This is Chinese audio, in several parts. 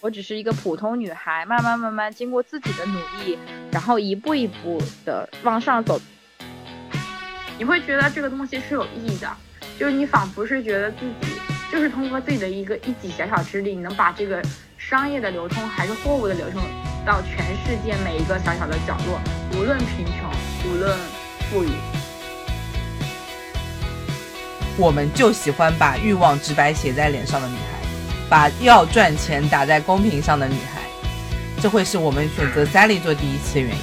我只是一个普通女孩，慢慢慢慢经过自己的努力，然后一步一步的往上走，你会觉得这个东西是有意义的，就是你仿佛是觉得自己就是通过自己的一个一己小小之力，你能把这个商业的流通还是货物的流通到全世界每一个小小的角落，无论贫穷，无论富裕。我们就喜欢把欲望直白写在脸上的女孩。把要赚钱打在公屏上的女孩，这会是我们选择 Sally 做第一期的原因。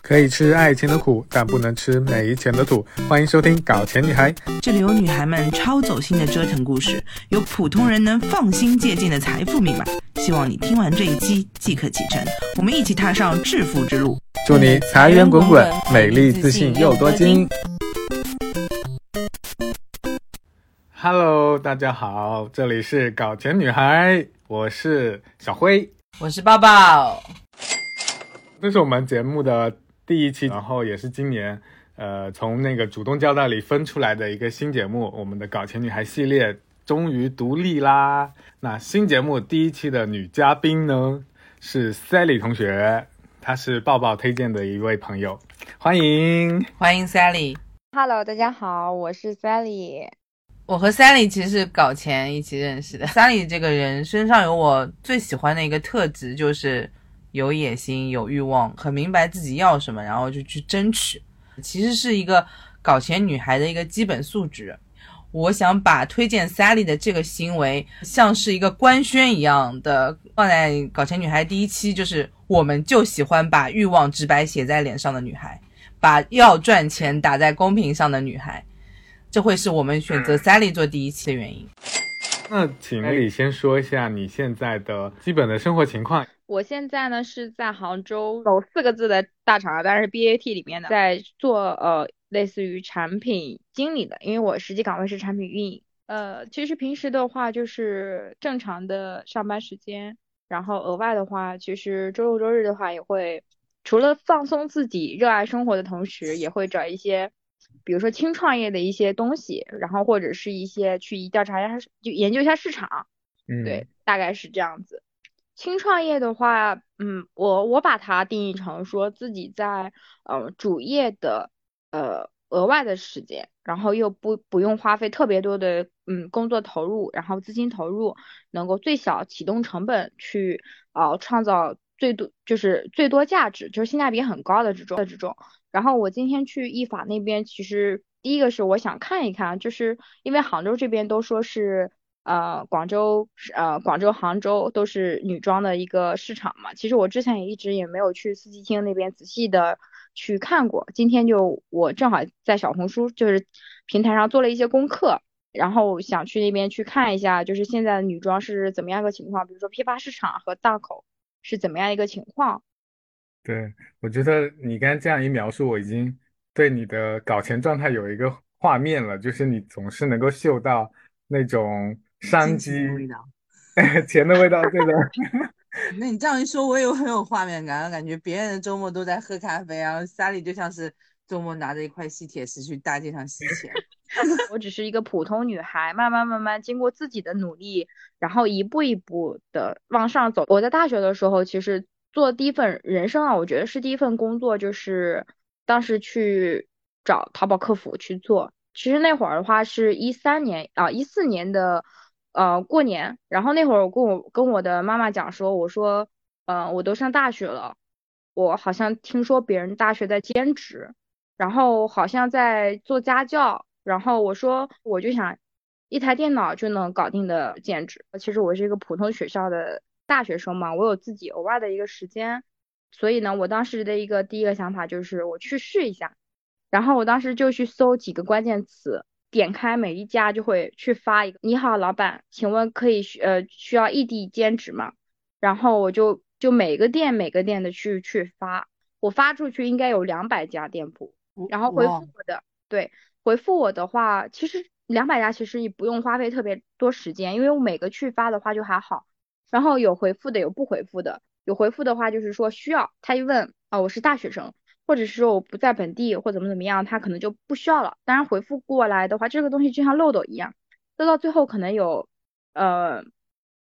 可以吃爱情的苦，但不能吃没钱的土。欢迎收听《搞钱女孩》，这里有女孩们超走心的折腾故事，有普通人能放心借鉴的财富密码。希望你听完这一期即可启程，我们一起踏上致富之路。祝你财源滚滚，美丽自信又多金。Hello，大家好，这里是搞钱女孩，我是小辉，我是抱抱。这是我们节目的第一期，然后也是今年呃从那个主动交代里分出来的一个新节目，我们的搞钱女孩系列终于独立啦。那新节目第一期的女嘉宾呢是 Sally 同学，她是抱抱推荐的一位朋友，欢迎欢迎 Sally。Hello，大家好，我是 Sally。我和 Sally 其实是搞钱一起认识的。Sally 这个人身上有我最喜欢的一个特质，就是有野心、有欲望，很明白自己要什么，然后就去争取。其实是一个搞钱女孩的一个基本素质。我想把推荐 Sally 的这个行为，像是一个官宣一样的放在搞钱女孩第一期，就是我们就喜欢把欲望直白写在脸上的女孩，把要赚钱打在公屏上的女孩。这会是我们选择 Sally 做第一期的原因。那请你先说一下你现在的基本的生活情况。我现在呢是在杭州某四个字的大厂，当然是 BAT 里面的，在做呃类似于产品经理的，因为我实际岗位是产品运营。呃，其实平时的话就是正常的上班时间，然后额外的话，其实周六周日的话也会除了放松自己、热爱生活的同时，也会找一些。比如说轻创业的一些东西，然后或者是一些去调查一下，就研究一下市场，嗯，对，大概是这样子。轻创业的话，嗯，我我把它定义成说自己在呃主业的呃额外的时间，然后又不不用花费特别多的嗯工作投入，然后资金投入能够最小启动成本去呃创造最多就是最多价值，就是性价比很高的这种的这种。然后我今天去意法那边，其实第一个是我想看一看，就是因为杭州这边都说是呃广州呃广州杭州都是女装的一个市场嘛。其实我之前也一直也没有去四季青那边仔细的去看过。今天就我正好在小红书就是平台上做了一些功课，然后想去那边去看一下，就是现在的女装是怎么样一个情况，比如说批发市场和档口是怎么样一个情况。对，我觉得你刚才这样一描述，我已经对你的搞钱状态有一个画面了，就是你总是能够嗅到那种商机味道，钱的味道，对的。那你这样一说，我也很有画面感，感觉别人的周末都在喝咖啡，然后 Sally 就像是周末拿着一块吸铁石去大街上吸钱。我只是一个普通女孩，慢慢慢慢经过自己的努力，然后一步一步的往上走。我在大学的时候，其实。做第一份人生啊，我觉得是第一份工作，就是当时去找淘宝客服去做。其实那会儿的话是一三年啊，一四年的呃过年，然后那会儿我跟我跟我的妈妈讲说，我说，嗯，我都上大学了，我好像听说别人大学在兼职，然后好像在做家教，然后我说我就想一台电脑就能搞定的兼职，其实我是一个普通学校的。大学生嘛，我有自己额外的一个时间，所以呢，我当时的一个第一个想法就是我去试一下，然后我当时就去搜几个关键词，点开每一家就会去发一个，你好，老板，请问可以呃需要异地兼职吗？然后我就就每个店每个店的去去发，我发出去应该有两百家店铺，然后回复我的，对，回复我的话，其实两百家其实也不用花费特别多时间，因为我每个去发的话就还好。然后有回复的，有不回复的。有回复的话，就是说需要他一问啊，我是大学生，或者是说我不在本地或怎么怎么样，他可能就不需要了。当然回复过来的话，这个东西就像漏斗一样，漏到最后可能有呃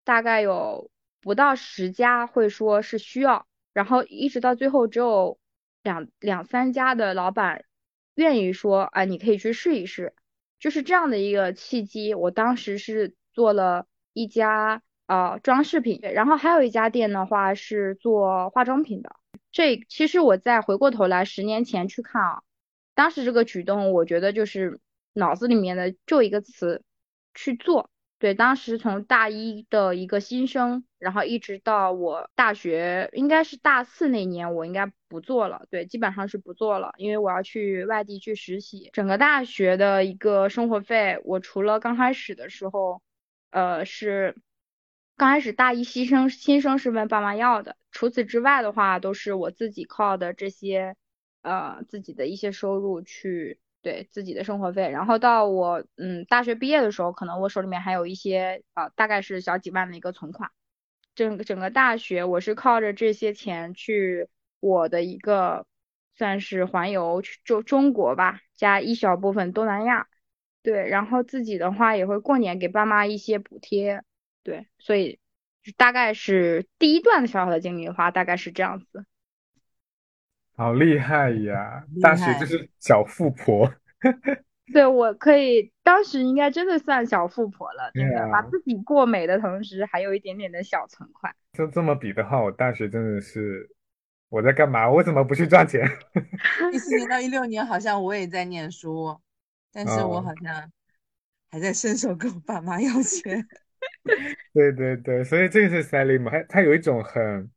大概有不到十家会说是需要，然后一直到最后只有两两三家的老板愿意说，啊，你可以去试一试，就是这样的一个契机。我当时是做了一家呃装饰品，然后还有一家店的话是做化妆品的。这其实我再回过头来十年前去看啊，当时这个举动，我觉得就是脑子里面的就一个词，去做。对，当时从大一的一个新生，然后一直到我大学，应该是大四那年，我应该不做了。对，基本上是不做了，因为我要去外地去实习。整个大学的一个生活费，我除了刚开始的时候，呃，是刚开始大一新生新生是问爸妈要的，除此之外的话，都是我自己靠的这些，呃，自己的一些收入去。对自己的生活费，然后到我嗯大学毕业的时候，可能我手里面还有一些呃，大概是小几万的一个存款。整个整个大学我是靠着这些钱去我的一个算是环游就中国吧，加一小部分东南亚。对，然后自己的话也会过年给爸妈一些补贴。对，所以大概是第一段小小的经历的话，大概是这样子。好厉害呀！大学就是小富婆。对，我可以，当时应该真的算小富婆了，真的把自己过美的同时，还有一点点的小存款。就这么比的话，我大学真的是我在干嘛？我怎么不去赚钱？一四年到一六年，好像我也在念书，但是我好像还在伸手跟我爸妈要钱。对 对对，所以这个是 Sally 嘛，他他有一种很。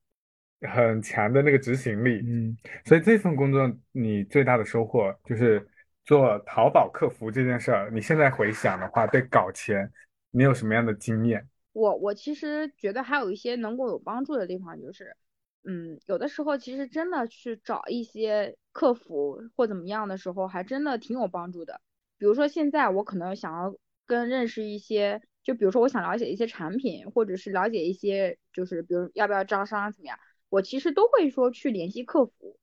很强的那个执行力，嗯，所以这份工作你最大的收获就是做淘宝客服这件事儿。你现在回想的话，对搞钱你有什么样的经验？我我其实觉得还有一些能够有帮助的地方，就是，嗯，有的时候其实真的去找一些客服或怎么样的时候，还真的挺有帮助的。比如说现在我可能想要跟认识一些，就比如说我想了解一些产品，或者是了解一些，就是比如要不要招商怎么样。我其实都会说去联系客服，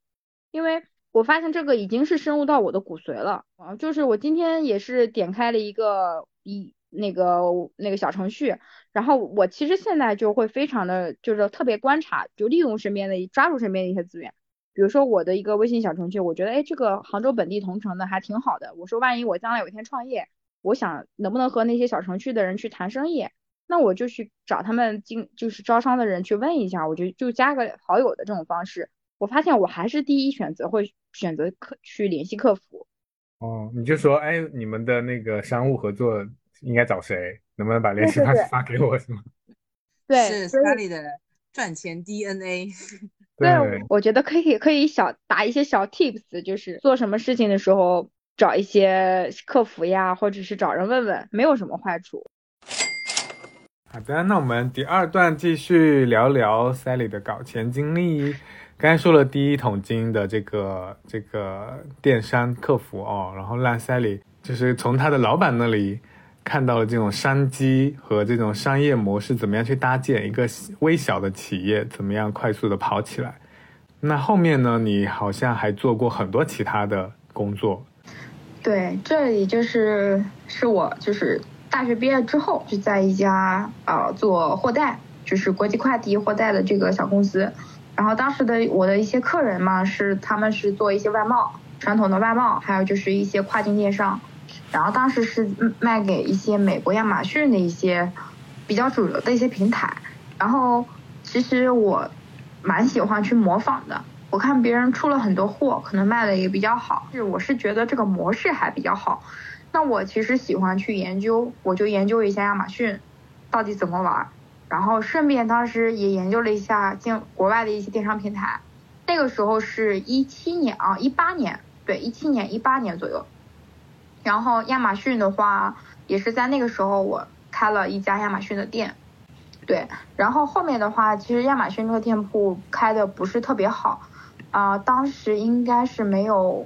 因为我发现这个已经是深入到我的骨髓了啊。就是我今天也是点开了一个一那个那个小程序，然后我其实现在就会非常的就是特别观察，就利用身边的抓住身边的一些资源。比如说我的一个微信小程序，我觉得哎这个杭州本地同城的还挺好的。我说万一我将来有一天创业，我想能不能和那些小程序的人去谈生意。那我就去找他们经就是招商的人去问一下，我就就加个好友的这种方式，我发现我还是第一选择会选择客去联系客服。哦，你就说，哎，你们的那个商务合作应该找谁？能不能把联系方式发给我，是吗？对，是 Sally 的赚钱 DNA。对，我觉得可以可以小打一些小 tips，就是做什么事情的时候找一些客服呀，或者是找人问问，没有什么坏处。好的，那我们第二段继续聊聊 Sally 的搞钱经历。刚才说了第一桶金的这个这个电商客服哦，然后让 Sally 就是从他的老板那里看到了这种商机和这种商业模式，怎么样去搭建一个微小的企业，怎么样快速的跑起来。那后面呢，你好像还做过很多其他的工作。对，这里就是是我就是。大学毕业之后，就在一家呃做货代，就是国际快递货代的这个小公司。然后当时的我的一些客人嘛，是他们是做一些外贸，传统的外贸，还有就是一些跨境电商。然后当时是卖给一些美国亚马逊的一些比较主流的一些平台。然后其实我蛮喜欢去模仿的，我看别人出了很多货，可能卖的也比较好，是我是觉得这个模式还比较好。那我其实喜欢去研究，我就研究一下亚马逊到底怎么玩，然后顺便当时也研究了一下进国外的一些电商平台。那个时候是一七年啊，一八年，对，一七年一八年左右。然后亚马逊的话，也是在那个时候我开了一家亚马逊的店，对。然后后面的话，其实亚马逊这个店铺开的不是特别好，啊，当时应该是没有。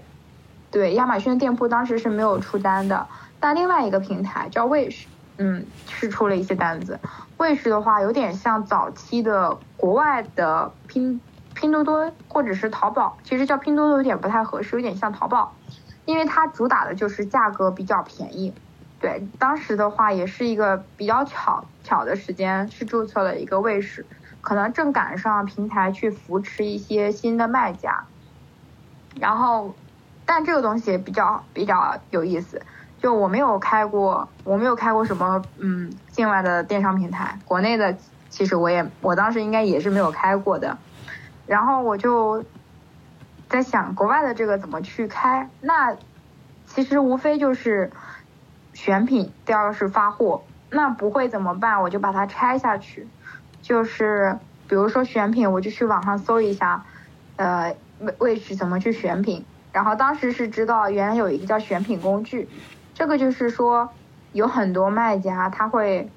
对，亚马逊的店铺当时是没有出单的，但另外一个平台叫 Wish，嗯，是出了一些单子。Wish 的话有点像早期的国外的拼拼多多或者是淘宝，其实叫拼多多有点不太合适，有点像淘宝，因为它主打的就是价格比较便宜，对，当时的话也是一个比较巧巧的时间，是注册了一个卫士，可能正赶上平台去扶持一些新的卖家。然后，但这个东西比较比较有意思，就我没有开过，我没有开过什么嗯境外的电商平台，国内的其实我也我当时应该也是没有开过的。然后我就在想国外的这个怎么去开，那其实无非就是选品，第二个是发货，那不会怎么办？我就把它拆下去，就是比如说选品，我就去网上搜一下，呃。位位置怎么去选品？然后当时是知道原来有一个叫选品工具，这个就是说有很多卖家他会，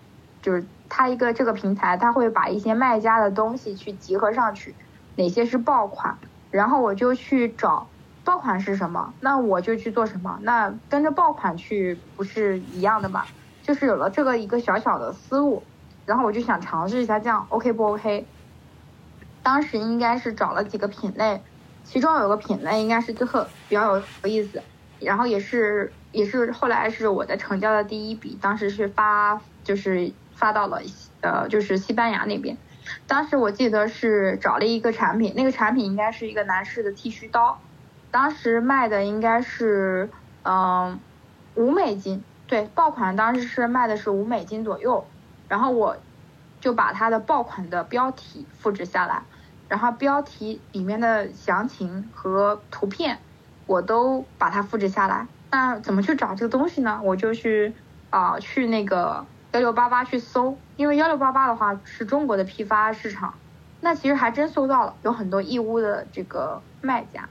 就是他一个这个平台他会把一些卖家的东西去集合上去，哪些是爆款，然后我就去找爆款是什么，那我就去做什么，那跟着爆款去不是一样的吗？就是有了这个一个小小的思路，然后我就想尝试一下这样 OK 不 OK？当时应该是找了几个品类。其中有个品类应该是最后比较有有意思，然后也是也是后来是我的成交的第一笔，当时是发就是发到了呃就是西班牙那边，当时我记得是找了一个产品，那个产品应该是一个男士的剃须刀，当时卖的应该是嗯五美金，对爆款当时是卖的是五美金左右，然后我就把它的爆款的标题复制下来。然后标题里面的详情和图片，我都把它复制下来。那怎么去找这个东西呢？我就去啊，去那个幺六八八去搜，因为幺六八八的话是中国的批发市场。那其实还真搜到了，有很多义乌的这个卖家。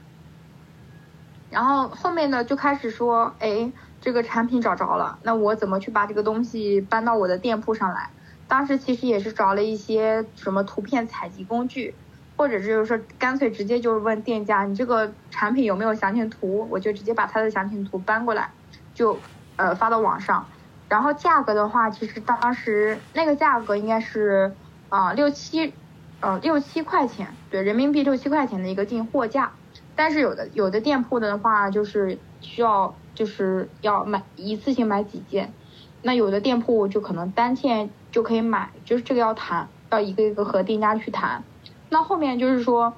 然后后面呢就开始说，哎，这个产品找着了，那我怎么去把这个东西搬到我的店铺上来？当时其实也是找了一些什么图片采集工具。或者就是说，干脆直接就是问店家，你这个产品有没有详情图？我就直接把它的详情图搬过来，就呃发到网上。然后价格的话，其实当时那个价格应该是啊六七，呃六七块钱，对人民币六七块钱的一个进货价。但是有的有的店铺的话，就是需要就是要买一次性买几件，那有的店铺就可能单件就可以买，就是这个要谈，要一个一个和店家去谈。那后面就是说，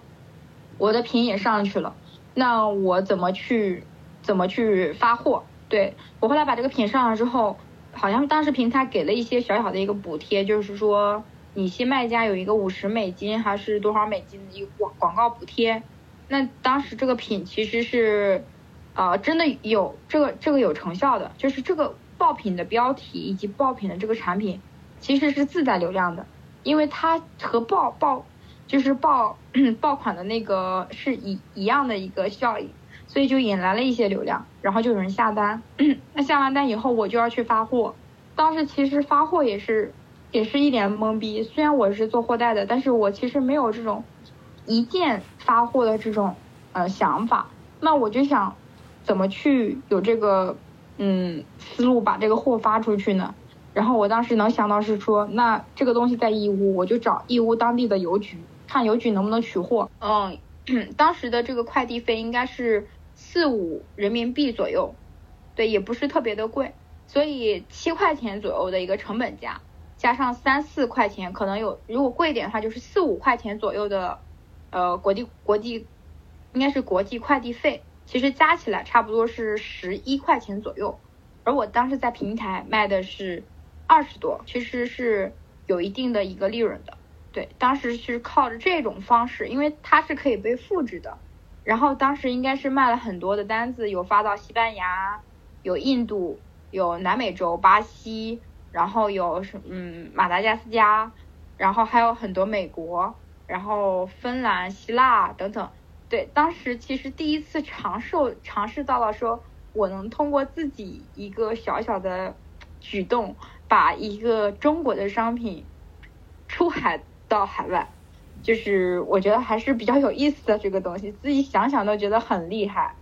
我的品也上去了，那我怎么去怎么去发货？对我后来把这个品上了之后，好像当时平台给了一些小小的一个补贴，就是说你新卖家有一个五十美金还是多少美金的一个广广告补贴。那当时这个品其实是，呃，真的有这个这个有成效的，就是这个爆品的标题以及爆品的这个产品其实是自带流量的，因为它和爆爆。就是爆 爆款的那个是一一样的一个效应，所以就引来了一些流量，然后就有人下单。那下完单以后，我就要去发货。当时其实发货也是也是一脸懵逼，虽然我是做货代的，但是我其实没有这种一键发货的这种呃想法。那我就想怎么去有这个嗯思路把这个货发出去呢？然后我当时能想到是说，那这个东西在义乌，我就找义乌当地的邮局。看邮局能不能取货，嗯，当时的这个快递费应该是四五人民币左右，对，也不是特别的贵，所以七块钱左右的一个成本价，加上三四块钱，可能有，如果贵一点的话就是四五块钱左右的，呃，国际国际，应该是国际快递费，其实加起来差不多是十一块钱左右，而我当时在平台卖的是二十多，其实是有一定的一个利润的。对，当时是靠着这种方式，因为它是可以被复制的。然后当时应该是卖了很多的单子，有发到西班牙，有印度，有南美洲巴西，然后有什嗯马达加斯加，然后还有很多美国，然后芬兰、希腊等等。对，当时其实第一次尝试尝试到了，说我能通过自己一个小小的举动，把一个中国的商品出海。到海外，就是我觉得还是比较有意思的这个东西，自己想想都觉得很厉害。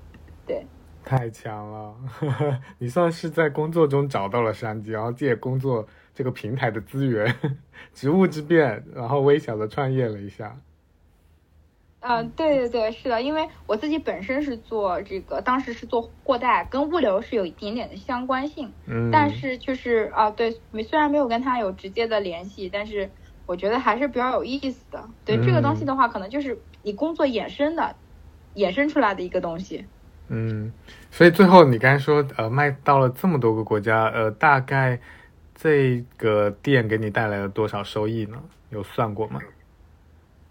对，太强了，你算是在工作中找到了商机，然后借工作这个平台的资源，职务之便，然后微小的创业了一下。嗯，对对对，是的，因为我自己本身是做这个，当时是做货代，跟物流是有一点点的相关性。嗯，但是就是啊，对，虽然没有跟他有直接的联系，但是我觉得还是比较有意思的。对这个东西的话，可能就是你工作衍生的，衍生出来的一个东西。嗯，所以最后你刚才说，呃，卖到了这么多个国家，呃，大概这个店给你带来了多少收益呢？有算过吗？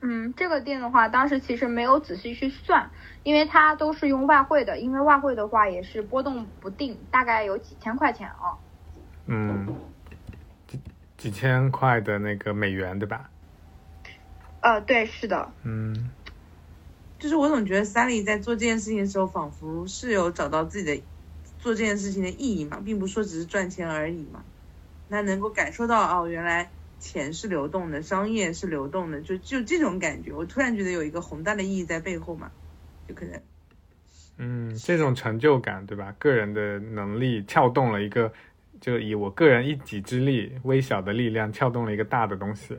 嗯，这个店的话，当时其实没有仔细去算，因为它都是用外汇的，因为外汇的话也是波动不定，大概有几千块钱啊。嗯，几几千块的那个美元，对吧？呃，对，是的。嗯，就是我总觉得 Sally 在做这件事情的时候，仿佛是有找到自己的做这件事情的意义嘛，并不说只是赚钱而已嘛。那能够感受到哦，原来。钱是流动的，商业是流动的，就就这种感觉，我突然觉得有一个宏大的意义在背后嘛，就可能，嗯，这种成就感，对吧？个人的能力撬动了一个，就以我个人一己之力，微小的力量撬动了一个大的东西。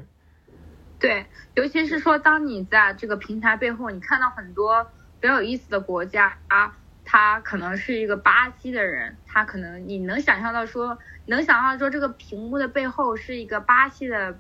对，尤其是说，当你在这个平台背后，你看到很多比较有意思的国家啊，他可能是一个巴西的人，他可能你能想象到说。能想象到说这个屏幕的背后是一个巴西的，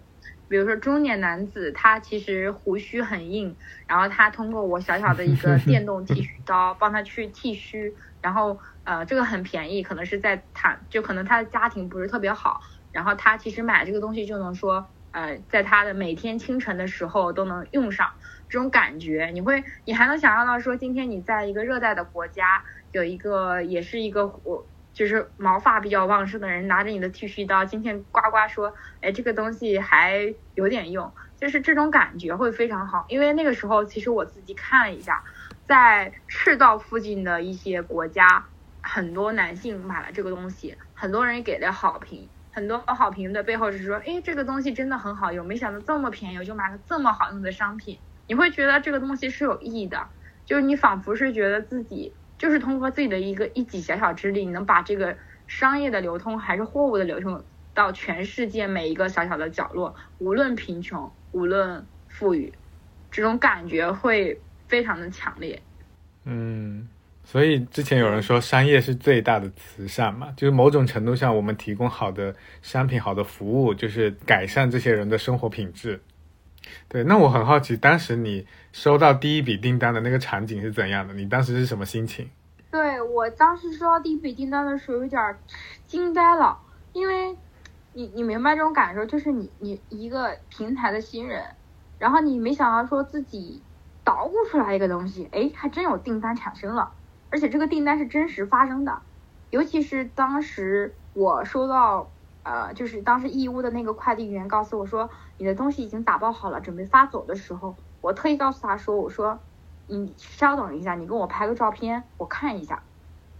比如说中年男子，他其实胡须很硬，然后他通过我小小的一个电动剃须刀帮他去剃须，然后呃这个很便宜，可能是在他就可能他的家庭不是特别好，然后他其实买这个东西就能说呃在他的每天清晨的时候都能用上，这种感觉你会你还能想象到说今天你在一个热带的国家有一个也是一个我。就是毛发比较旺盛的人拿着你的剃须刀，今天呱呱说，哎，这个东西还有点用，就是这种感觉会非常好。因为那个时候，其实我自己看了一下，在赤道附近的一些国家，很多男性买了这个东西，很多人给了好评，很多好评的背后是说，哎，这个东西真的很好用，没想到这么便宜，我就买了这么好用的商品。你会觉得这个东西是有意义的，就是你仿佛是觉得自己。就是通过自己的一个一己小小之力，你能把这个商业的流通还是货物的流通到全世界每一个小小的角落，无论贫穷，无论富裕，这种感觉会非常的强烈。嗯，所以之前有人说商业是最大的慈善嘛，就是某种程度上我们提供好的商品、好的服务，就是改善这些人的生活品质。对，那我很好奇，当时你收到第一笔订单的那个场景是怎样的？你当时是什么心情？对我当时收到第一笔订单的时候，有点惊呆了，因为你你明白这种感受，就是你你一个平台的新人，然后你没想到说自己捣鼓出来一个东西，哎，还真有订单产生了，而且这个订单是真实发生的，尤其是当时我收到。呃，就是当时义乌的那个快递员告诉我说，你的东西已经打包好了，准备发走的时候，我特意告诉他说，我说，你稍等一下，你跟我拍个照片，我看一下，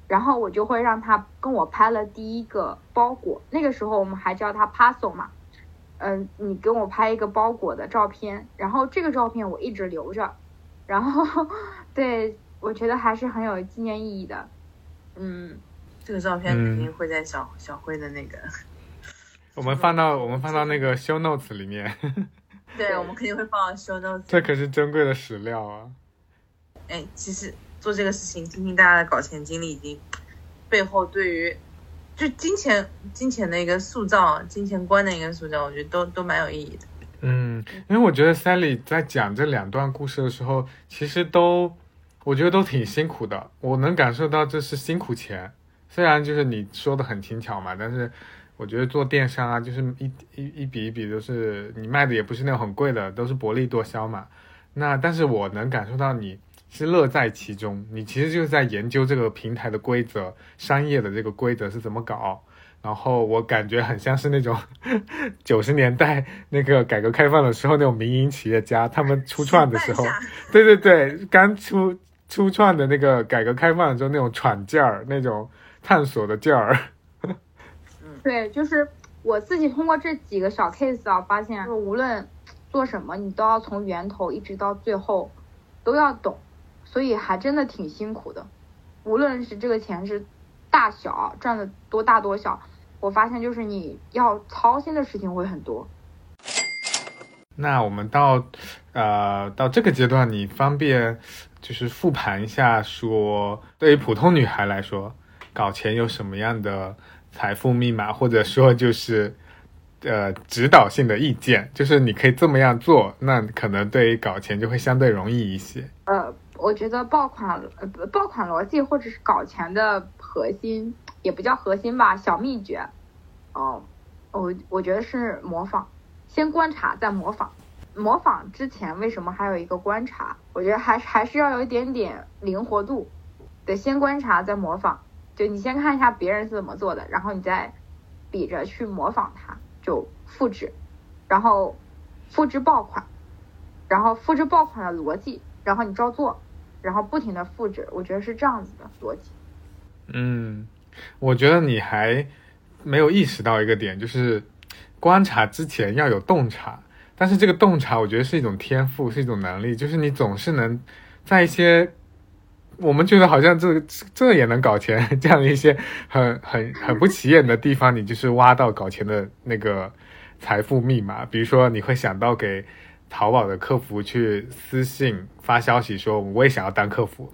然后我就会让他跟我拍了第一个包裹，那个时候我们还叫他 parcel 嘛，嗯，你给我拍一个包裹的照片，然后这个照片我一直留着，然后 对我觉得还是很有纪念意义的，嗯，这个照片肯定会在小小辉的那个。我们放到我们放到那个 show notes 里面。对，我们肯定会放到 show notes。这可是珍贵的史料啊！哎，其实做这个事情，听听大家的搞钱经历，已经背后对于就金钱、金钱的一个塑造、金钱观的一个塑造，我觉得都都蛮有意义的。嗯，因为我觉得 Sally 在讲这两段故事的时候，其实都我觉得都挺辛苦的。我能感受到这是辛苦钱，虽然就是你说的很轻巧嘛，但是。我觉得做电商啊，就是一一一笔一笔都是你卖的也不是那种很贵的，都是薄利多销嘛。那但是我能感受到你是乐在其中，你其实就是在研究这个平台的规则，商业的这个规则是怎么搞。然后我感觉很像是那种 九十年代那个改革开放的时候那种民营企业家，他们初创的时候，对对对，刚出初创的那个改革开放的时候那种闯劲儿，那种探索的劲儿。对，就是我自己通过这几个小 case 啊，发现，就无论做什么，你都要从源头一直到最后都要懂，所以还真的挺辛苦的。无论是这个钱是大小赚的多大多小，我发现就是你要操心的事情会很多。那我们到呃到这个阶段，你方便就是复盘一下，说对于普通女孩来说，搞钱有什么样的财富密码，或者说就是呃指导性的意见，就是你可以这么样做，那可能对于搞钱就会相对容易一些。呃，我觉得爆款呃爆款逻辑或者是搞钱的核心，也不叫核心吧，小秘诀，哦，我我觉得是模仿，先观察再模仿。模仿之前为什么还有一个观察？我觉得还还是要有一点点灵活度，得先观察再模仿。就你先看一下别人是怎么做的，然后你再比着去模仿它，就复制，然后复制爆款，然后复制爆款的逻辑，然后你照做，然后不停的复制。我觉得是这样子的逻辑。嗯，我觉得你还没有意识到一个点，就是观察之前要有洞察。但是这个洞察，我觉得是一种天赋，是一种能力，就是你总是能在一些我们觉得好像这这也能搞钱这样的一些很很很不起眼的地方，你就是挖到搞钱的那个财富密码。比如说，你会想到给淘宝的客服去私信发消息说，我也想要当客服，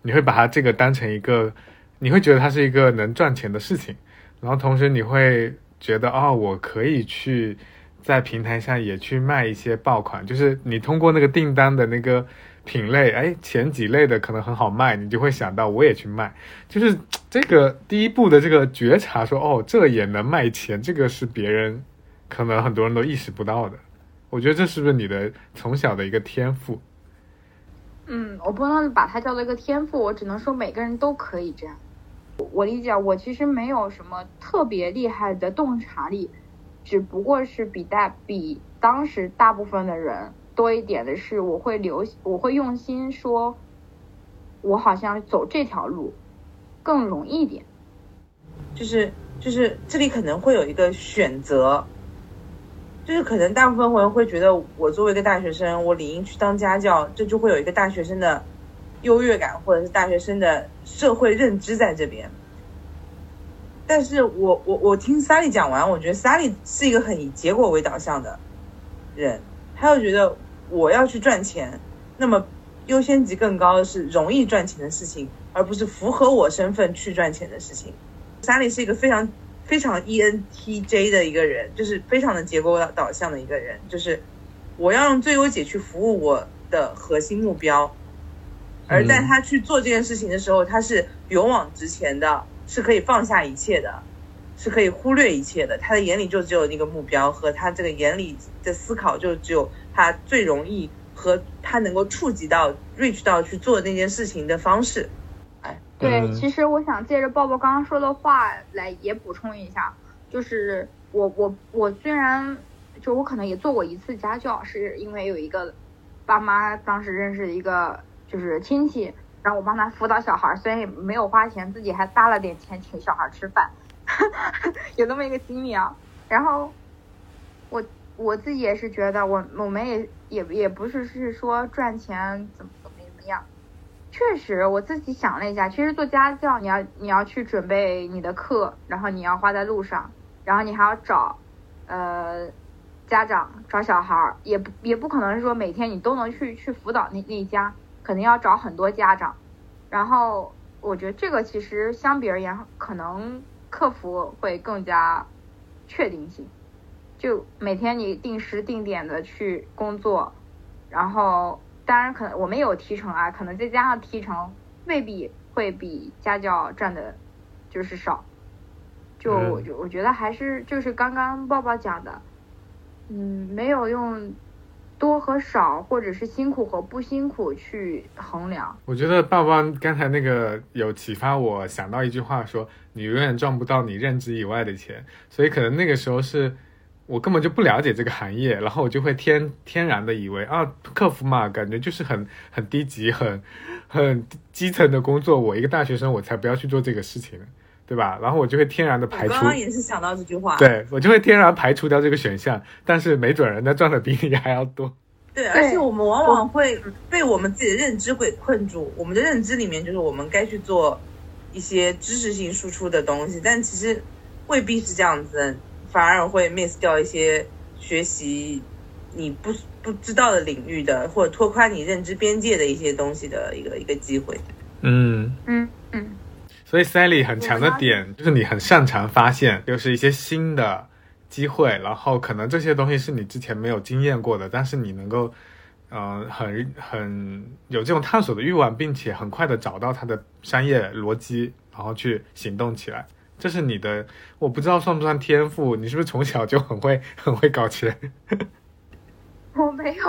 你会把它这个当成一个，你会觉得它是一个能赚钱的事情，然后同时你会觉得哦，我可以去。在平台上也去卖一些爆款，就是你通过那个订单的那个品类，哎，前几类的可能很好卖，你就会想到我也去卖。就是这个第一步的这个觉察，说哦，这也能卖钱，这个是别人可能很多人都意识不到的。我觉得这是不是你的从小的一个天赋？嗯，我不能把它叫做一个天赋，我只能说每个人都可以这样。我理解，我其实没有什么特别厉害的洞察力。只不过是比大比当时大部分的人多一点的是，我会留我会用心说，我好像走这条路更容易一点。就是就是这里可能会有一个选择，就是可能大部分人会觉得，我作为一个大学生，我理应去当家教，这就会有一个大学生的优越感，或者是大学生的社会认知在这边。但是我我我听 Sally 讲完，我觉得 Sally 是一个很以结果为导向的人，他又觉得我要去赚钱，那么优先级更高的是容易赚钱的事情，而不是符合我身份去赚钱的事情。Sally 是一个非常非常 ENTJ 的一个人，就是非常的结果导向的一个人，就是我要用最优解去服务我的核心目标，而在他去做这件事情的时候，他是勇往直前的。是可以放下一切的，是可以忽略一切的。他的眼里就只有那个目标，和他这个眼里的思考就只有他最容易和他能够触及到、reach 到去做那件事情的方式。哎，对，其实我想借着抱抱刚刚说的话来也补充一下，就是我我我虽然就我可能也做过一次家教，是因为有一个爸妈当时认识一个就是亲戚。然后我帮他辅导小孩，虽然也没有花钱，自己还搭了点钱请小孩吃饭，有那么一个经历啊。然后我我自己也是觉得，我我们也也也不是是说赚钱怎么怎么怎么样。确实，我自己想了一下，其实做家教，你要你要去准备你的课，然后你要花在路上，然后你还要找呃家长找小孩儿，也不也不可能是说每天你都能去去辅导那那一家。肯定要找很多家长，然后我觉得这个其实相比而言，可能客服会更加确定性。就每天你定时定点的去工作，然后当然可能我们有提成啊，可能再加上提成，未必会比家教赚的，就是少。就我我觉得还是就是刚刚抱抱讲的，嗯，没有用。多和少，或者是辛苦和不辛苦去衡量。我觉得爸爸刚才那个有启发我想到一句话，说你永远赚不到你认知以外的钱。所以可能那个时候是我根本就不了解这个行业，然后我就会天天然的以为啊，客服嘛，感觉就是很很低级、很很基层的工作。我一个大学生，我才不要去做这个事情，对吧？然后我就会天然的排除。我刚刚也是想到这句话。对我就会天然排除掉这个选项，但是没准人家赚的比你还要多。对，而且我们往往会被我们自己的认知给困住。我们的认知里面就是我们该去做一些知识性输出的东西，但其实未必是这样子，反而会 miss 掉一些学习你不不知道的领域的，或者拓宽你认知边界的一些东西的一个一个机会。嗯，嗯嗯，所以 Sally 很强的点就是你很擅长发现，就是一些新的机会，然后可能这些东西是你之前没有经验过的，但是你能够，嗯、很很有这种探索的欲望，并且很快的找到它的商业逻辑，然后去行动起来。这是你的，我不知道算不算天赋，你是不是从小就很会 很会搞钱？我没有，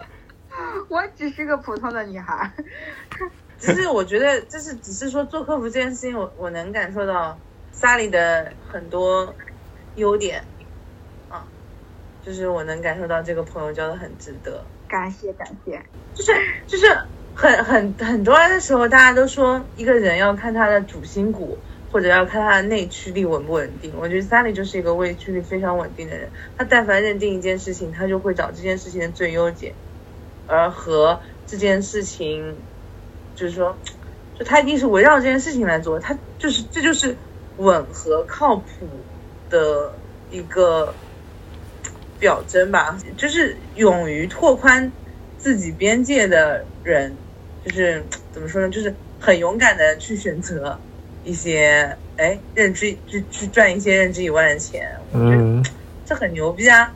我只是个普通的女孩。只是我觉得，就是只是说做客服这件事情，我我能感受到 Sally 的很多优点，啊，就是我能感受到这个朋友交的很值得，感谢感谢，就是就是很很很多的时候，大家都说一个人要看他的主心骨，或者要看他的内驱力稳不稳定。我觉得 Sally 就是一个内驱力非常稳定的人，他但凡认定一件事情，他就会找这件事情的最优解，而和这件事情。就是说，就他一定是围绕这件事情来做，他就是这就是稳和靠谱的一个表征吧。就是勇于拓宽自己边界的人，就是 怎么说呢？就是很勇敢的去选择一些哎认知，去去赚一些认知以外的钱。我觉得这很牛逼啊！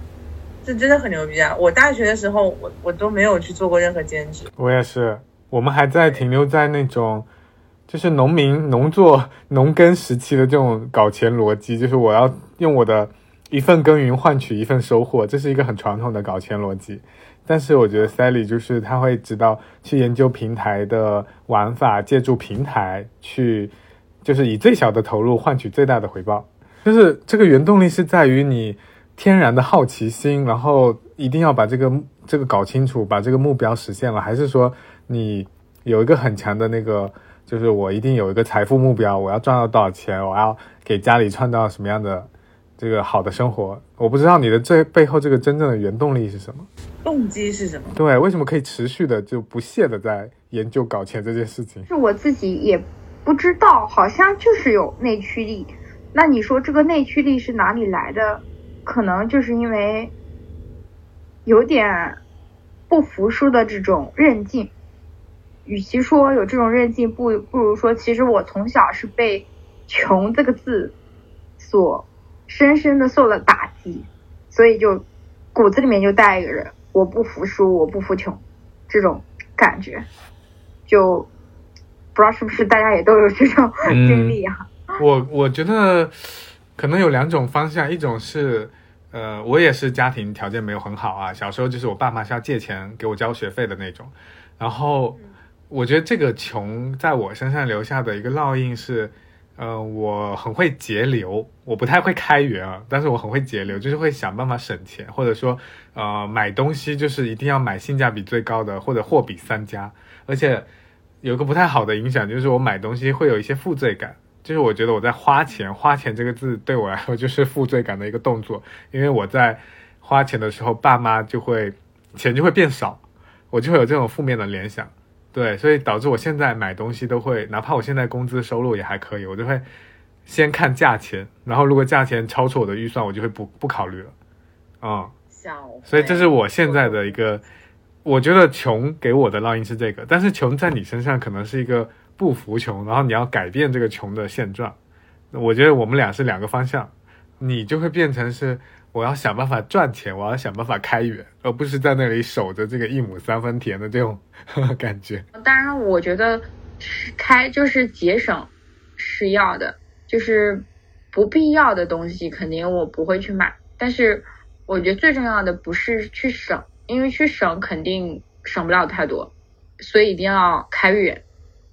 这真的很牛逼啊！我大学的时候，我我都没有去做过任何兼职。我也是。我们还在停留在那种，就是农民农作农耕时期的这种搞钱逻辑，就是我要用我的一份耕耘换取一份收获，这是一个很传统的搞钱逻辑。但是我觉得 Sally 就是他会知道去研究平台的玩法，借助平台去，就是以最小的投入换取最大的回报。就是这个原动力是在于你天然的好奇心，然后一定要把这个这个搞清楚，把这个目标实现了，还是说？你有一个很强的那个，就是我一定有一个财富目标，我要赚到多少钱，我要给家里创造什么样的这个好的生活。我不知道你的这背后这个真正的原动力是什么，动机是什么？对，为什么可以持续的就不懈的在研究搞钱这件事情？是我自己也不知道，好像就是有内驱力。那你说这个内驱力是哪里来的？可能就是因为有点不服输的这种韧劲。与其说有这种韧劲，不不如说，其实我从小是被“穷”这个字所深深的受了打击，所以就骨子里面就带一个人，我不服输，我不服穷，这种感觉，就不知道是不是大家也都有这种 经历啊？我我觉得可能有两种方向，一种是，呃，我也是家庭条件没有很好啊，小时候就是我爸妈是要借钱给我交学费的那种，然后。我觉得这个穷在我身上留下的一个烙印是，呃，我很会节流，我不太会开源啊，但是我很会节流，就是会想办法省钱，或者说，呃，买东西就是一定要买性价比最高的，或者货比三家。而且有个不太好的影响就是我买东西会有一些负罪感，就是我觉得我在花钱，花钱这个字对我来说就是负罪感的一个动作，因为我在花钱的时候，爸妈就会钱就会变少，我就会有这种负面的联想。对，所以导致我现在买东西都会，哪怕我现在工资收入也还可以，我就会先看价钱，然后如果价钱超出我的预算，我就会不不考虑了。啊，所以这是我现在的一个，我觉得穷给我的烙印是这个，但是穷在你身上可能是一个不服穷，然后你要改变这个穷的现状。我觉得我们俩是两个方向，你就会变成是。我要想办法赚钱，我要想办法开源，而不是在那里守着这个一亩三分田的这种 感觉。当然，我觉得开就是节省是要的，就是不必要的东西肯定我不会去买。但是我觉得最重要的不是去省，因为去省肯定省不了太多，所以一定要开源。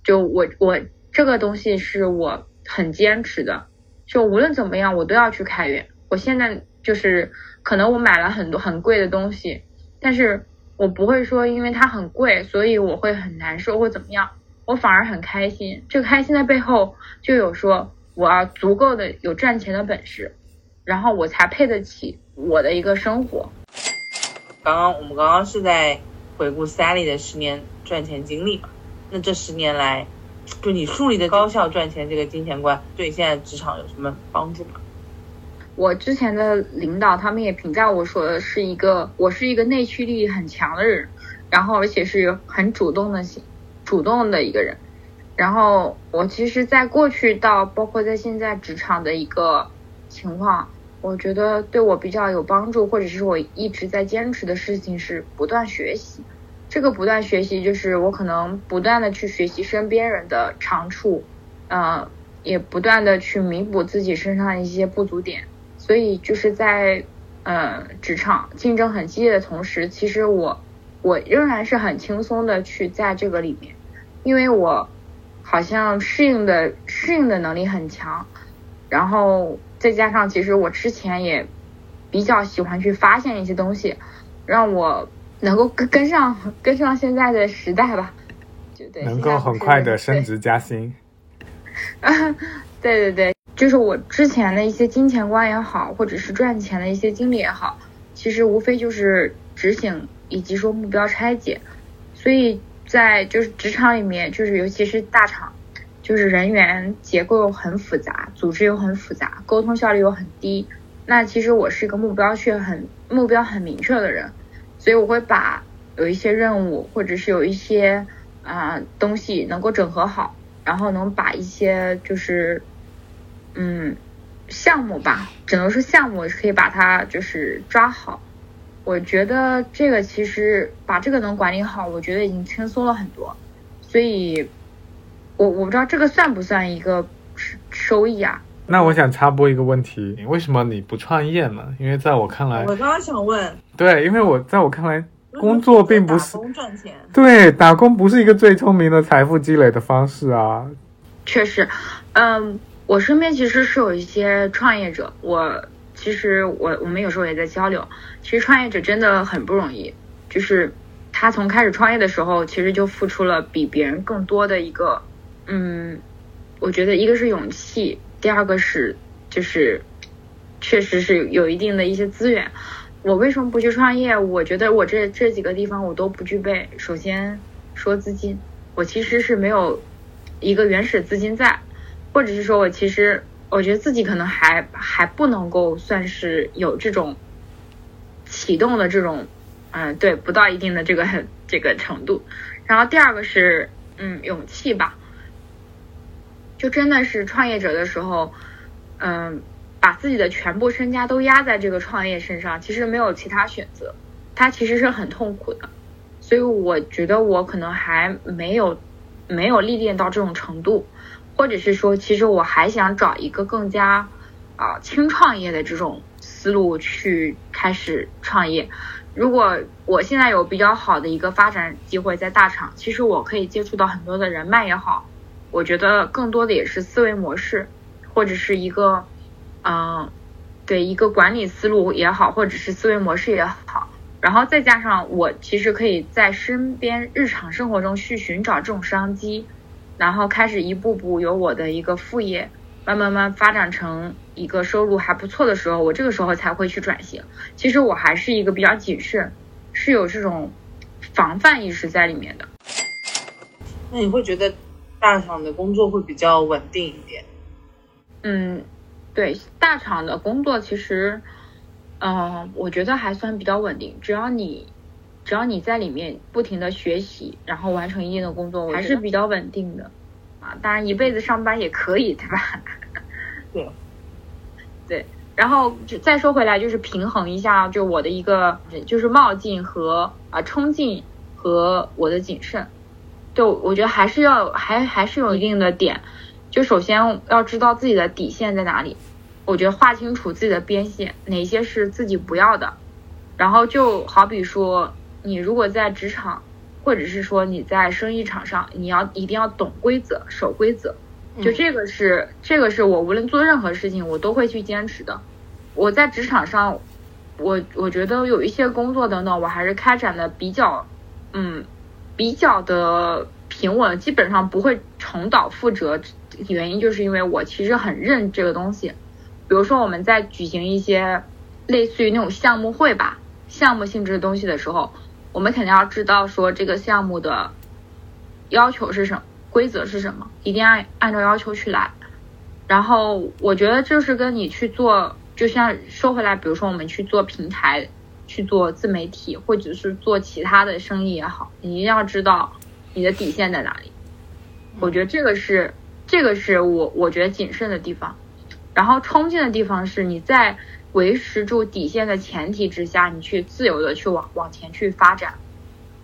就我我这个东西是我很坚持的，就无论怎么样我都要去开源。我现在。就是可能我买了很多很贵的东西，但是我不会说因为它很贵，所以我会很难受或怎么样，我反而很开心。这个开心的背后就有说我要足够的有赚钱的本事，然后我才配得起我的一个生活。刚刚我们刚刚是在回顾 Sally 的十年赚钱经历嘛？那这十年来，就你树立的高效赚钱这个金钱观，对现在职场有什么帮助吗？我之前的领导他们也评价我说是一个我是一个内驱力很强的人，然后而且是很主动的主动的一个人。然后我其实，在过去到包括在现在职场的一个情况，我觉得对我比较有帮助，或者是我一直在坚持的事情是不断学习。这个不断学习，就是我可能不断的去学习身边人的长处，呃，也不断的去弥补自己身上一些不足点。所以就是在呃职场竞争很激烈的同时，其实我我仍然是很轻松的去在这个里面，因为我好像适应的适应的能力很强，然后再加上其实我之前也比较喜欢去发现一些东西，让我。能够跟跟上跟上现在的时代吧，就对，能够很快的升职加薪。对 对对，就是我之前的一些金钱观也好，或者是赚钱的一些经历也好，其实无非就是执行以及说目标拆解。所以在就是职场里面，就是尤其是大厂，就是人员结构很复杂，组织又很复杂，沟通效率又很低。那其实我是一个目标却很目标很明确的人。所以我会把有一些任务，或者是有一些啊东西能够整合好，然后能把一些就是嗯项目吧，只能说项目可以把它就是抓好。我觉得这个其实把这个能管理好，我觉得已经轻松了很多。所以，我我不知道这个算不算一个收益啊？那我想插播一个问题，为什么你不创业呢？因为在我看来，我刚刚想问，对，因为我在我看来，工作并不是赚钱，对，打工不是一个最聪明的财富积累的方式啊。确实，嗯，我身边其实是有一些创业者，我其实我我们有时候也在交流，其实创业者真的很不容易，就是他从开始创业的时候，其实就付出了比别人更多的一个，嗯，我觉得一个是勇气。第二个是，就是确实是有一定的一些资源。我为什么不去创业？我觉得我这这几个地方我都不具备。首先说资金，我其实是没有一个原始资金在，或者是说我其实我觉得自己可能还还不能够算是有这种启动的这种，嗯，对，不到一定的这个这个程度。然后第二个是，嗯，勇气吧。就真的是创业者的时候，嗯，把自己的全部身家都压在这个创业身上，其实没有其他选择，他其实是很痛苦的。所以我觉得我可能还没有没有历练到这种程度，或者是说，其实我还想找一个更加啊轻创业的这种思路去开始创业。如果我现在有比较好的一个发展机会在大厂，其实我可以接触到很多的人脉也好。我觉得更多的也是思维模式，或者是一个，嗯，对一个管理思路也好，或者是思维模式也好，然后再加上我其实可以在身边日常生活中去寻找这种商机，然后开始一步步由我的一个副业，慢慢慢发展成一个收入还不错的时候，我这个时候才会去转型。其实我还是一个比较谨慎，是有这种防范意识在里面的。那你会觉得？大厂的工作会比较稳定一点。嗯，对，大厂的工作其实，嗯，我觉得还算比较稳定。只要你，只要你在里面不停的学习，然后完成一定的工作，还是比较稳定的。啊，当然一辈子上班也可以，对吧？对，对。然后就再说回来，就是平衡一下，就我的一个，就是冒进和啊冲劲和我的谨慎。就我觉得还是要还还是有一定的点，就首先要知道自己的底线在哪里，我觉得划清楚自己的边线，哪些是自己不要的，然后就好比说你如果在职场，或者是说你在生意场上，你要一定要懂规则，守规则，就这个是这个是我无论做任何事情我都会去坚持的。我在职场上，我我觉得有一些工作等等，我还是开展的比较，嗯。比较的平稳，基本上不会重蹈覆辙。原因就是因为我其实很认这个东西。比如说我们在举行一些类似于那种项目会吧，项目性质的东西的时候，我们肯定要知道说这个项目的要求是什么，规则是什么，一定要按照要求去来。然后我觉得就是跟你去做就像说回来，比如说我们去做平台，去做自媒体，或者是做其他的生意也好，你一定要知道你的底线在哪里。我觉得这个是这个是我我觉得谨慎的地方。然后冲劲的地方是你在维持住底线的前提之下，你去自由的去往往前去发展。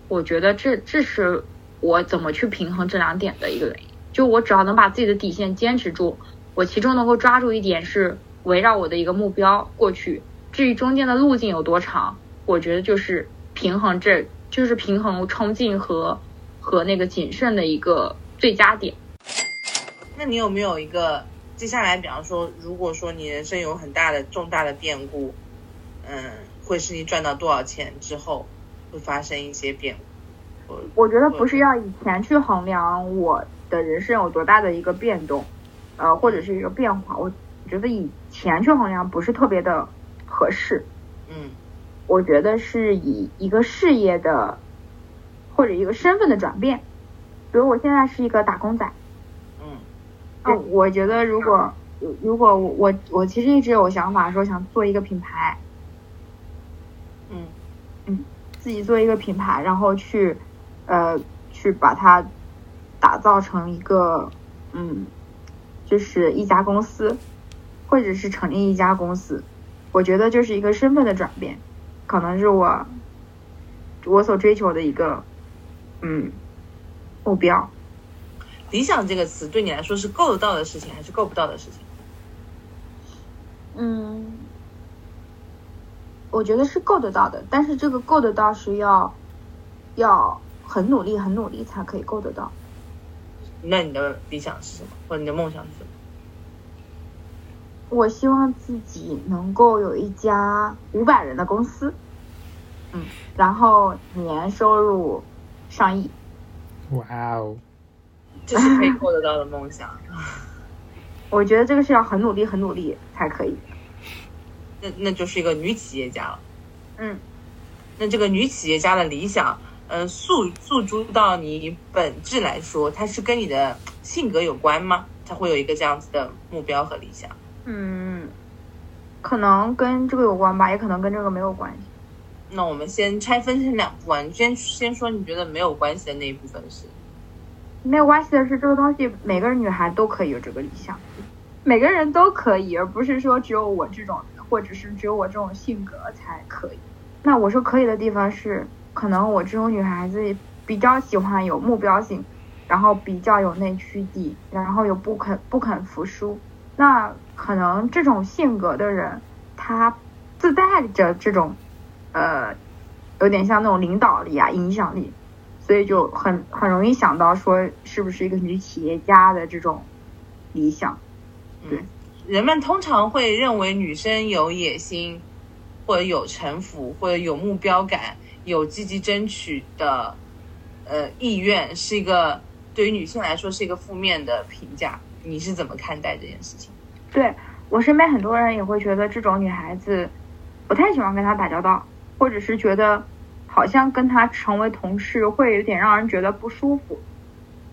我觉得这这是我怎么去平衡这两点的一个原因。就我只要能把自己的底线坚持住，我其中能够抓住一点是围绕我的一个目标过去。至于中间的路径有多长，我觉得就是平衡这就是平衡冲劲和和那个谨慎的一个最佳点。那你有没有一个接下来，比方说，如果说你人生有很大的重大的变故，嗯，会是你赚到多少钱之后会发生一些变故？我我觉得不是要以钱去衡量我的人生有多大的一个变动，呃，或者是一个变化。我觉得以钱去衡量不是特别的合适。嗯我觉得是以一个事业的或者一个身份的转变，比如我现在是一个打工仔，嗯嗯，我觉得如果如果我我我其实一直有想法说想做一个品牌，嗯。嗯自己做一个品牌，然后去呃去把它打造成一个嗯，就是一家公司，或者是成立一家公司，我觉得就是一个身份的转变，可能是我我所追求的一个嗯目标。理想这个词对你来说是够得到的事情，还是够不到的事情？嗯，我觉得是够得到的，但是这个够得到是要要很努力、很努力才可以够得到。那你的理想是什么，或者你的梦想是什么？我希望自己能够有一家五百人的公司，嗯，然后年收入上亿。哇哦，这是可以够得到的梦想。我觉得这个是要很努力、很努力才可以。那那就是一个女企业家了。嗯，那这个女企业家的理想，嗯、诉诉诸到你本质来说，它是跟你的性格有关吗？才会有一个这样子的目标和理想？嗯，可能跟这个有关吧，也可能跟这个没有关系。那我们先拆分成两部分，你先先说你觉得没有关系的那一部分是，没有关系的是，这个东西每个女孩都可以有这个理想，每个人都可以，而不是说只有我这种，或者是只有我这种性格才可以。那我说可以的地方是，可能我这种女孩子比较喜欢有目标性，然后比较有内驱力，然后又不肯不肯服输。那可能这种性格的人，他自带着这种，呃，有点像那种领导力啊、影响力，所以就很很容易想到说，是不是一个女企业家的这种理想？对人们通常会认为女生有野心，或者有城府，或者有目标感，有积极争取的呃意愿，是一个对于女性来说是一个负面的评价。你是怎么看待这件事情？对我身边很多人也会觉得这种女孩子不太喜欢跟她打交道，或者是觉得好像跟他成为同事会有点让人觉得不舒服。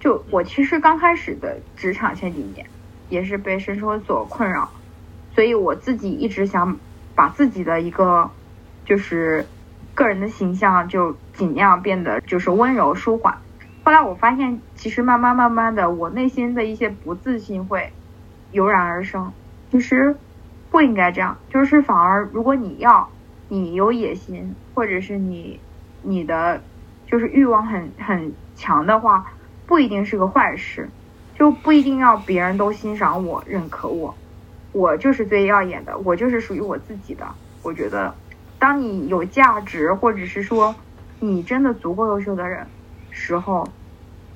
就我其实刚开始的职场前几年，也是被生活所困扰，所以我自己一直想把自己的一个就是个人的形象就尽量变得就是温柔舒缓。后来我发现，其实慢慢慢慢的，我内心的一些不自信会油然而生。其实不应该这样，就是反而如果你要你有野心，或者是你你的就是欲望很很强的话，不一定是个坏事，就不一定要别人都欣赏我、认可我，我就是最耀眼的，我就是属于我自己的。我觉得，当你有价值，或者是说你真的足够优秀的人时候，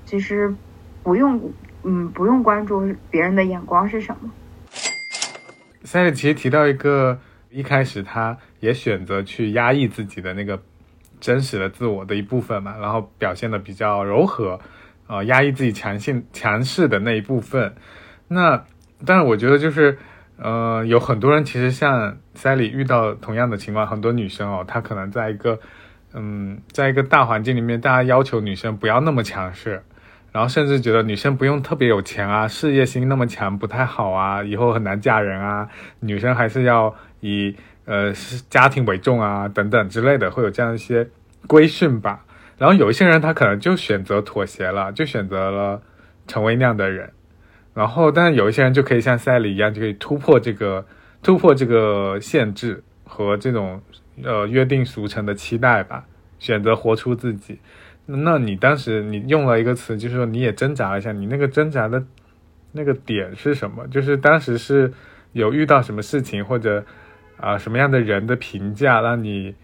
其实不用嗯不用关注别人的眼光是什么。Sally 其实提到一个，一开始他也选择去压抑自己的那个真实的自我的一部分嘛，然后表现的比较柔和，呃，压抑自己强性强势的那一部分。那但是我觉得就是，呃，有很多人其实像 Sally 遇到同样的情况，很多女生哦，她可能在一个，嗯，在一个大环境里面，大家要求女生不要那么强势。然后甚至觉得女生不用特别有钱啊，事业心那么强不太好啊，以后很难嫁人啊。女生还是要以呃家庭为重啊等等之类的，会有这样一些规训吧。然后有一些人他可能就选择妥协了，就选择了成为那样的人。然后，但是有一些人就可以像赛里一样，就可以突破这个突破这个限制和这种呃约定俗成的期待吧，选择活出自己。那你当时你用了一个词，就是说你也挣扎了一下，你那个挣扎的那个点是什么？就是当时是有遇到什么事情，或者啊什么样的人的评价，让你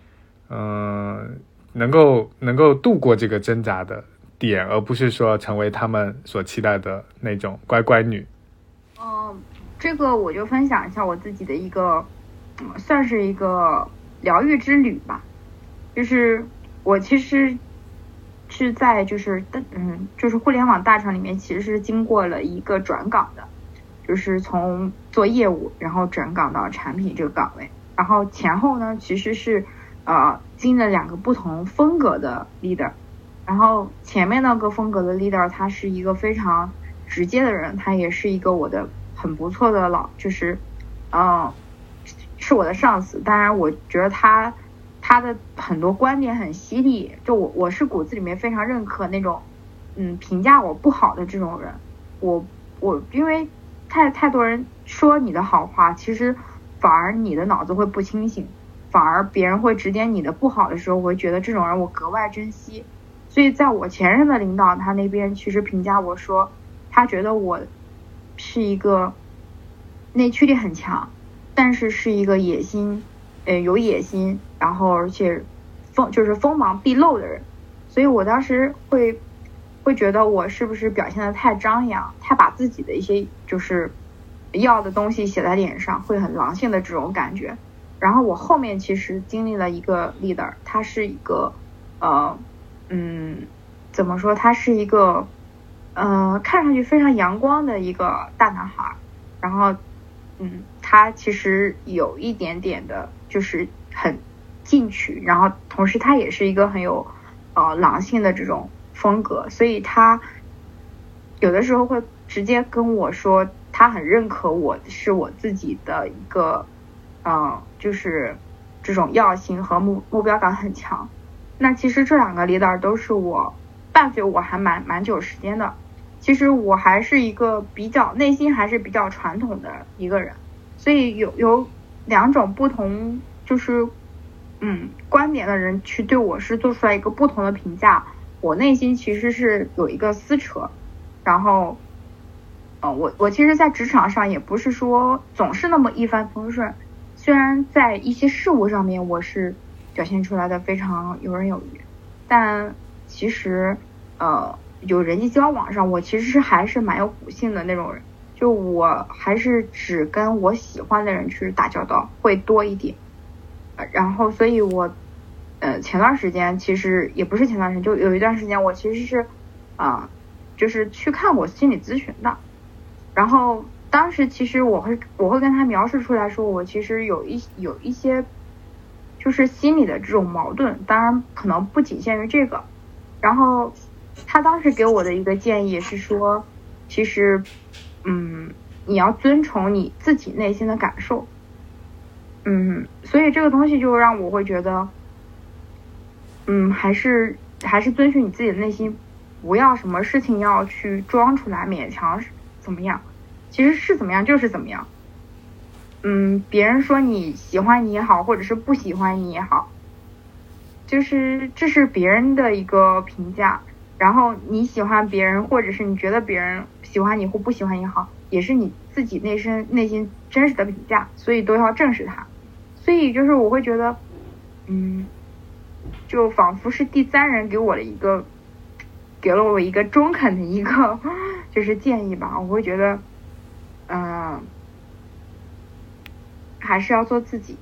嗯能够能够度过这个挣扎的点，而不是说成为他们所期待的那种乖乖女。嗯，这个我就分享一下我自己的一个，算是一个疗愈之旅吧。就是我其实。是在就是嗯，就是互联网大厂里面，其实是经过了一个转岗的，就是从做业务，然后转岗到产品这个岗位，然后前后呢，其实是呃经历了两个不同风格的 leader，然后前面那个风格的 leader，他是一个非常直接的人，他也是一个我的很不错的老，就是嗯，是我的上司，当然我觉得他。他的很多观点很犀利，就我我是骨子里面非常认可那种，嗯，评价我不好的这种人。我我因为太太多人说你的好话，其实反而你的脑子会不清醒，反而别人会指点你的不好的时候，我会觉得这种人我格外珍惜。所以在我前任的领导他那边，其实评价我说，他觉得我是一个内驱力很强，但是是一个野心。呃，有野心，然后而且锋就是锋芒毕露的人，所以我当时会会觉得我是不是表现的太张扬，太把自己的一些就是要的东西写在脸上，会很狼性的这种感觉。然后我后面其实经历了一个 leader，他是一个呃嗯怎么说，他是一个呃看上去非常阳光的一个大男孩，然后嗯他其实有一点点的。就是很进取，然后同时他也是一个很有呃狼性的这种风格，所以他有的时候会直接跟我说，他很认可我是我自己的一个嗯，就是这种要性和目目标感很强。那其实这两个 leader 都是我伴随我还蛮蛮久时间的。其实我还是一个比较内心还是比较传统的一个人，所以有有。两种不同，就是，嗯，观点的人去对我是做出来一个不同的评价，我内心其实是有一个撕扯，然后，嗯，我我其实，在职场上也不是说总是那么一帆风顺，虽然在一些事物上面我是表现出来的非常游刃有余，但其实，呃，有人际交往上，我其实是还是蛮有骨性的那种人。就我还是只跟我喜欢的人去打交道会多一点，然后所以，我呃前段时间其实也不是前段时间，就有一段时间我其实是啊，就是去看过心理咨询的，然后当时其实我会我会跟他描述出来说，我其实有一有一些就是心理的这种矛盾，当然可能不仅限于这个，然后他当时给我的一个建议是说，其实。嗯，你要遵从你自己内心的感受。嗯，所以这个东西就让我会觉得，嗯，还是还是遵循你自己的内心，不要什么事情要去装出来，勉强怎么样，其实是怎么样就是怎么样。嗯，别人说你喜欢你也好，或者是不喜欢你也好，就是这是别人的一个评价。然后你喜欢别人，或者是你觉得别人喜欢你或不喜欢也好，也是你自己内心内心真实的评价，所以都要正视它。所以就是我会觉得，嗯，就仿佛是第三人给我的一个，给了我一个中肯的一个就是建议吧。我会觉得，嗯，还是要做自己。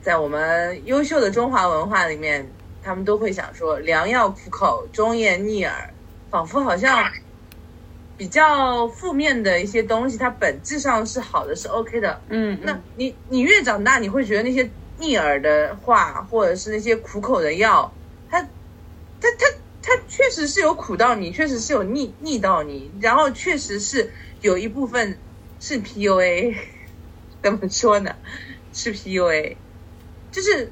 在我们优秀的中华文化里面。他们都会想说良药苦口，忠言逆耳，仿佛好像比较负面的一些东西，它本质上是好的，是 OK 的。嗯，那你你越长大，你会觉得那些逆耳的话，或者是那些苦口的药，它它它它确实是有苦到你，确实是有逆逆到你，然后确实是有一部分是 PUA，怎么说呢？是 PUA，就是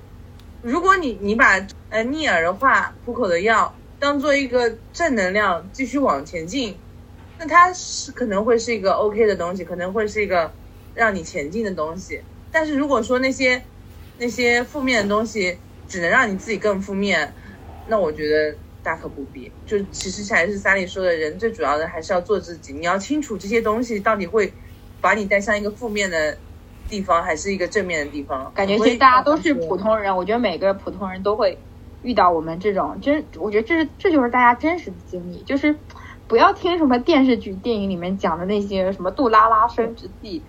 如果你你把呃逆耳的话、苦口的药当做一个正能量继续往前进，那它是可能会是一个 OK 的东西，可能会是一个让你前进的东西。但是如果说那些那些负面的东西只能让你自己更负面，那我觉得大可不必。就其实还是萨莉说的，人最主要的还是要做自己。你要清楚这些东西到底会把你带向一个负面的地方，还是一个正面的地方。感觉其实大家都是普通人，我觉得每个普通人都会遇到我们这种真，我觉得这是这就是大家真实的经历，就是不要听什么电视剧、电影里面讲的那些什么杜拉拉升职记，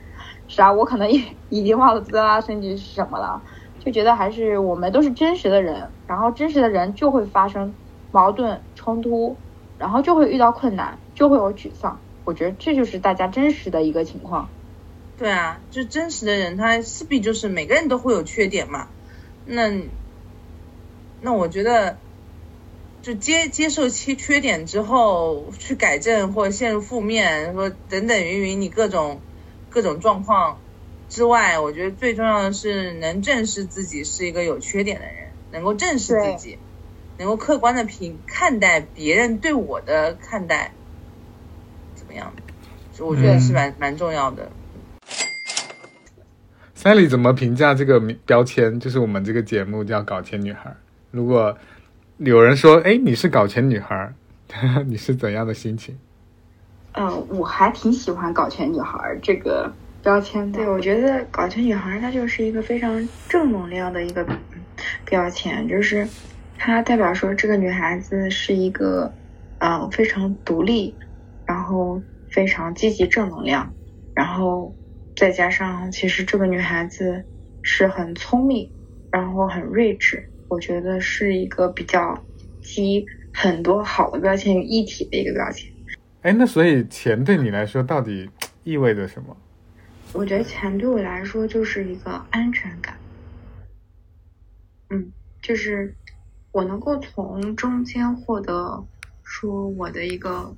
啥我可能也已经忘了杜拉拉升职是什么了，就觉得还是我们都是真实的人，然后真实的人就会发生矛盾冲突，然后就会遇到困难，就会有沮丧，我觉得这就是大家真实的一个情况。对啊，就真实的人，他势必就是每个人都会有缺点嘛。那那我觉得，就接接受其缺点之后，去改正或者陷入负面，说等等云云，你各种各种状况之外，我觉得最重要的是能正视自己是一个有缺点的人，能够正视自己，能够客观的评看待别人对我的看待，怎么样？我觉得是蛮、蛮重要的。Sally 怎么评价这个标签？就是我们这个节目叫“搞钱女孩”。如果有人说：“哎，你是搞钱女孩”，你是怎样的心情？嗯，我还挺喜欢“搞钱女孩”这个标签的。对，我觉得“搞钱女孩”她就是一个非常正能量的一个标签，就是它代表说这个女孩子是一个嗯非常独立，然后非常积极正能量，然后。再加上，其实这个女孩子是很聪明，然后很睿智，我觉得是一个比较集很多好的标签于一体的一个标签。哎，那所以钱对你来说到底意味着什么？我觉得钱对我来说就是一个安全感。嗯，就是我能够从中间获得说我的一个，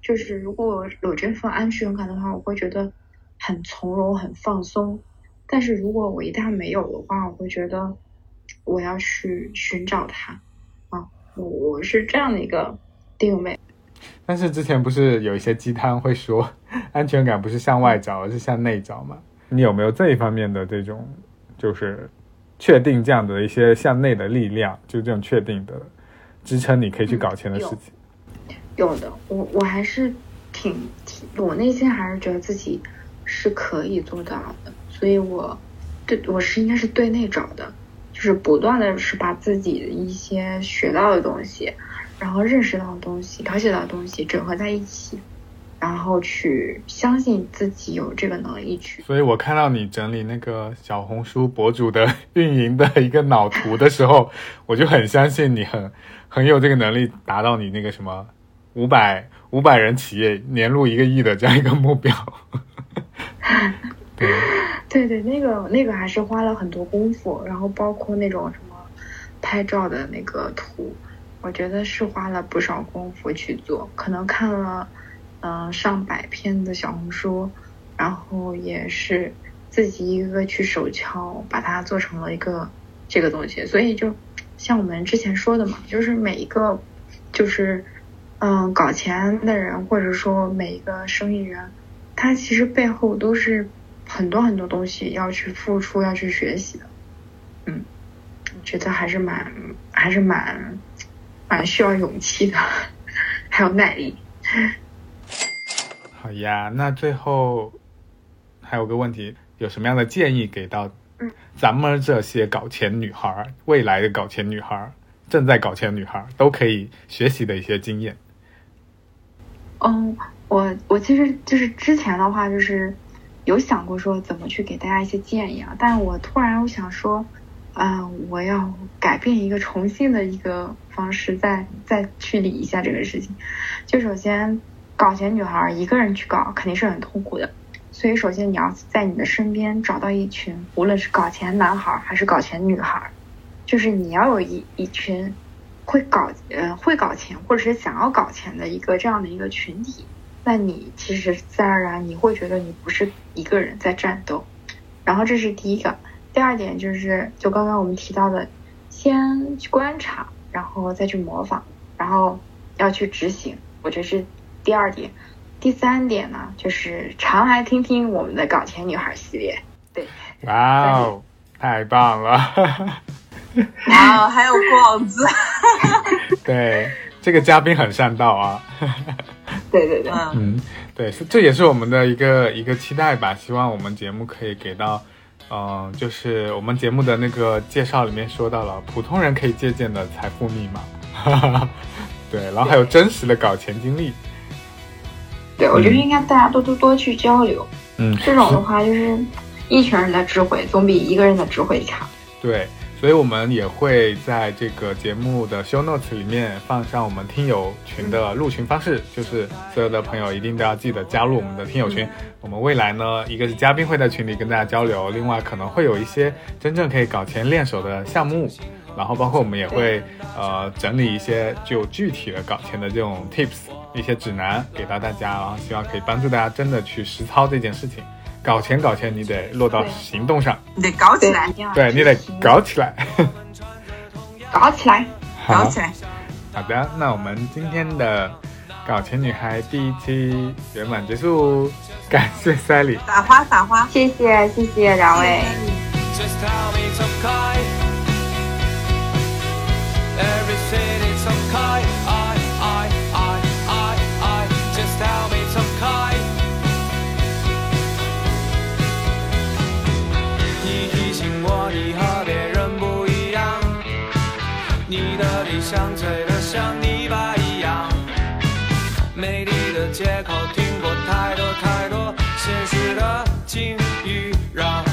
就是如果有这份安全感的话，我会觉得。很从容，很放松。但是如果我一旦没有的话，我会觉得我要去寻找它啊，我我是这样的一个定位。但是之前不是有一些鸡汤会说，安全感不是向外找，而是向内找吗？你有没有这一方面的这种，就是确定这样的一些向内的力量，就这种确定的支撑你可以去搞钱的事情？有的，我我还是挺挺，我内心还是觉得自己。是可以做到的，所以我对我是应该是对内找的，就是不断的是把自己的一些学到的东西，然后认识到的东西、了解到的东西整合在一起，然后去相信自己有这个能力去。所以我看到你整理那个小红书博主的 运营的一个脑图的时候，我就很相信你很很有这个能力达到你那个什么五百五百人企业年入一个亿的这样一个目标。对 对对，那个那个还是花了很多功夫，然后包括那种什么拍照的那个图，我觉得是花了不少功夫去做，可能看了嗯、上百篇的小红书，然后也是自己一个个去手敲，把它做成了一个这个东西。所以就像我们之前说的嘛，就是每一个就是嗯搞钱的人，或者说每一个生意人。他其实背后都是很多很多东西要去付出、要去学习的，嗯，觉得还是蛮、还是蛮、蛮需要勇气的，还有耐力。好呀，那最后还有个问题，有什么样的建议给到咱们这些搞钱女孩、未来的搞钱女孩、正在搞钱女孩都可以学习的一些经验？嗯。我我其实就是之前的话，就是有想过说怎么去给大家一些建议啊，但我突然我想说，啊、我要改变一个重新的一个方式，再再去理一下这个事情。就首先，搞钱女孩一个人去搞肯定是很痛苦的，所以首先你要在你的身边找到一群，无论是搞钱男孩还是搞钱女孩，就是你要有一一群会搞呃会搞钱或者是想要搞钱的一个这样的一个群体。那你其实自然而然你会觉得你不是一个人在战斗，然后这是第一个，第二点就是就刚刚我们提到的，先去观察，然后再去模仿，然后要去执行，我觉得是第二点。第三点呢，就是常来听听我们的搞钱女孩系列。对，哇哦，太棒了！哇哦，还有广子，对，这个嘉宾很上道啊。对对对，嗯，嗯，对，这也是我们的一个一个期待吧。希望我们节目可以给到，嗯、就是我们节目的那个介绍里面说到了普通人可以借鉴的财富密码，对，然后还有真实的搞钱经历，对我觉得应该大家多多多去交流。嗯，这种的话，就是一群人的智慧总比一个人的智慧强。对，所以我们也会在这个节目的 show notes 里面放上我们听友群的入群方式，就是所有的朋友一定都要记得加入我们的听友群。我们未来呢，一个是嘉宾会在群里跟大家交流，另外可能会有一些真正可以搞钱练手的项目，然后包括我们也会呃整理一些就具体的搞钱的这种 tips 一些指南给到大家，然后希望可以帮助大家真的去实操这件事情。搞钱搞钱，你得落到行动上，你得搞起来，对你得搞起来。搞起来！搞起来。好的，那我们今天的搞钱女孩第一期圆满结束，感谢 Sally。撒花撒花，谢谢谢谢两位。Just tell me it's okay. Everything is okay. I, I, I, I, 我你和别人不一样，你的理想醉得像泥巴一样，美丽的借口听过太多太多，现实的境遇让